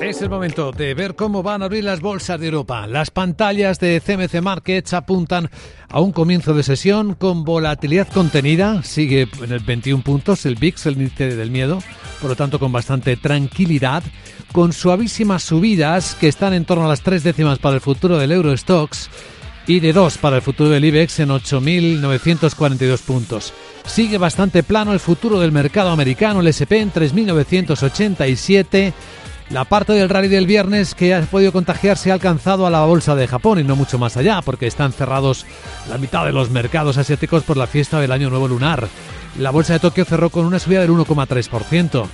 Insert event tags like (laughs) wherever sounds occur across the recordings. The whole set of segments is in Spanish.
Es el momento de ver cómo van a abrir las bolsas de Europa. Las pantallas de CMC Markets apuntan a un comienzo de sesión con volatilidad contenida. Sigue en el 21 puntos el VIX, el índice del miedo, por lo tanto con bastante tranquilidad, con suavísimas subidas que están en torno a las tres décimas para el futuro del Eurostox y de dos para el futuro del IBEX en 8.942 puntos. Sigue bastante plano el futuro del mercado americano, el SP en 3.987 la parte del rally del viernes que ha podido contagiarse ha alcanzado a la bolsa de Japón y no mucho más allá, porque están cerrados la mitad de los mercados asiáticos por la fiesta del Año Nuevo Lunar. La bolsa de Tokio cerró con una subida del 1,3%.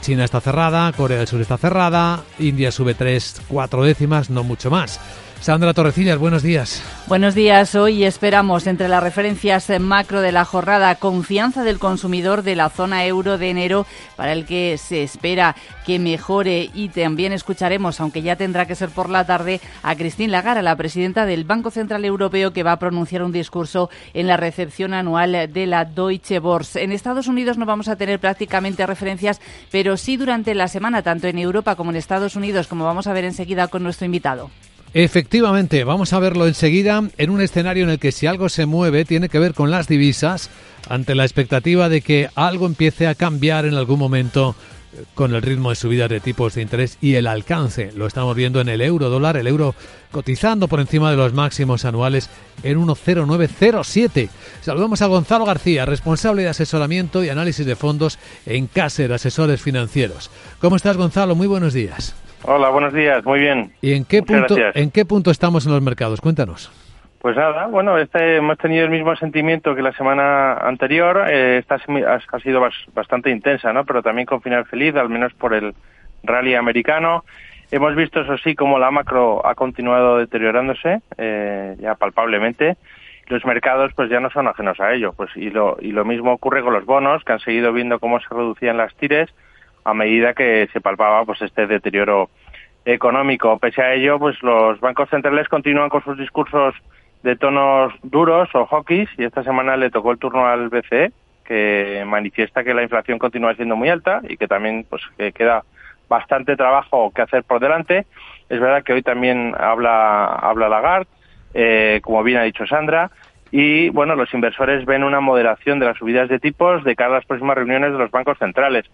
China está cerrada, Corea del Sur está cerrada, India sube 3, 4 décimas, no mucho más. Sandra Torrecillas, buenos días. Buenos días. Hoy esperamos entre las referencias macro de la jornada confianza del consumidor de la zona euro de enero para el que se espera que mejore y también escucharemos, aunque ya tendrá que ser por la tarde, a Christine Lagarde, la presidenta del Banco Central Europeo que va a pronunciar un discurso en la recepción anual de la Deutsche Börse. En Estados Unidos no vamos a tener prácticamente referencias, pero sí durante la semana, tanto en Europa como en Estados Unidos, como vamos a ver enseguida con nuestro invitado. Efectivamente, vamos a verlo enseguida en un escenario en el que si algo se mueve tiene que ver con las divisas, ante la expectativa de que algo empiece a cambiar en algún momento eh, con el ritmo de subida de tipos de interés y el alcance. Lo estamos viendo en el euro dólar, el euro cotizando por encima de los máximos anuales en 1,0907. Saludamos a Gonzalo García, responsable de asesoramiento y análisis de fondos en Caser Asesores Financieros. ¿Cómo estás, Gonzalo? Muy buenos días. Hola, buenos días, muy bien. ¿Y en qué, punto, en qué punto estamos en los mercados? Cuéntanos. Pues nada, bueno, este, hemos tenido el mismo sentimiento que la semana anterior. Eh, esta ha sido bastante intensa, ¿no? Pero también con final feliz, al menos por el rally americano. Hemos visto, eso sí, como la macro ha continuado deteriorándose, eh, ya palpablemente. Los mercados, pues ya no son ajenos a ello. Pues y lo, y lo mismo ocurre con los bonos, que han seguido viendo cómo se reducían las tires a medida que se palpaba pues este deterioro económico. Pese a ello, pues los bancos centrales continúan con sus discursos de tonos duros o hawkish y esta semana le tocó el turno al BCE que manifiesta que la inflación continúa siendo muy alta y que también pues que queda bastante trabajo que hacer por delante. Es verdad que hoy también habla habla Lagarde, eh, como bien ha dicho Sandra, y bueno, los inversores ven una moderación de las subidas de tipos de cara a las próximas reuniones de los bancos centrales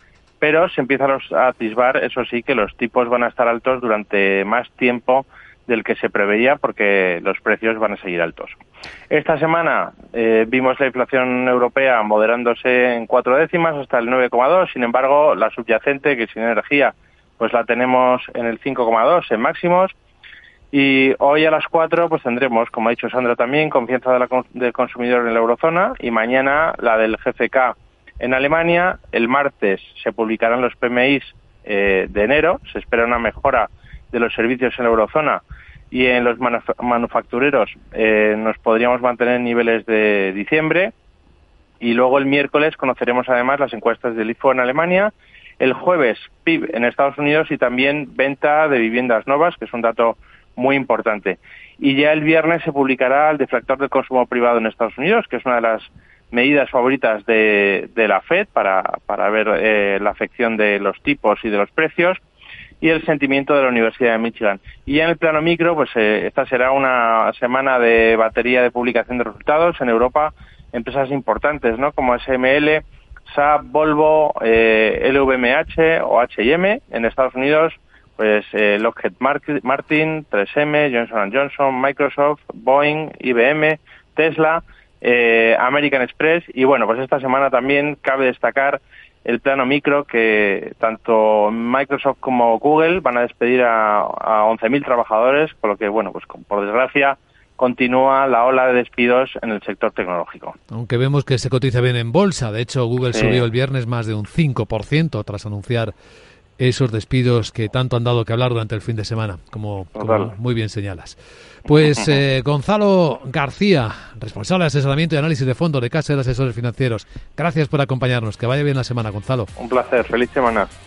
pero se empieza a atisbar, eso sí, que los tipos van a estar altos durante más tiempo del que se preveía porque los precios van a seguir altos. Esta semana eh, vimos la inflación europea moderándose en cuatro décimas hasta el 9,2, sin embargo la subyacente, que sin energía, pues la tenemos en el 5,2 en máximos. Y hoy a las cuatro pues tendremos, como ha dicho Sandra también, confianza del consumidor en la eurozona y mañana la del GFK en Alemania, el martes se publicarán los PMIs eh, de enero, se espera una mejora de los servicios en eurozona y en los manufactureros. Eh, nos podríamos mantener en niveles de diciembre. Y luego el miércoles conoceremos además las encuestas del IFO en Alemania, el jueves PIB en Estados Unidos y también venta de viviendas nuevas, que es un dato muy importante. Y ya el viernes se publicará el deflactor del consumo privado en Estados Unidos, que es una de las medidas favoritas de, la Fed para, para ver eh, la afección de los tipos y de los precios y el sentimiento de la Universidad de Michigan. Y en el plano micro, pues eh, esta será una semana de batería de publicación de resultados en Europa, empresas importantes, ¿no? Como SML, SAP, Volvo, eh, LVMH o H&M. En Estados Unidos, pues eh, Lockheed Martin, 3M, Johnson Johnson, Microsoft, Boeing, IBM, Tesla eh, American Express y bueno, pues esta semana también cabe destacar el plano micro que tanto Microsoft como Google van a despedir a, a 11.000 trabajadores, por lo que bueno, pues por desgracia continúa la ola de despidos en el sector tecnológico. Aunque vemos que se cotiza bien en bolsa, de hecho Google subió el viernes más de un 5% tras anunciar esos despidos que tanto han dado que hablar durante el fin de semana, como, muy bien señalas. Pues eh, (laughs) Gonzalo García, responsable de asesoramiento y análisis de fondos de Casa de Asesores Financieros, gracias por acompañarnos. Que vaya bien la semana, Gonzalo. Un placer, feliz semana.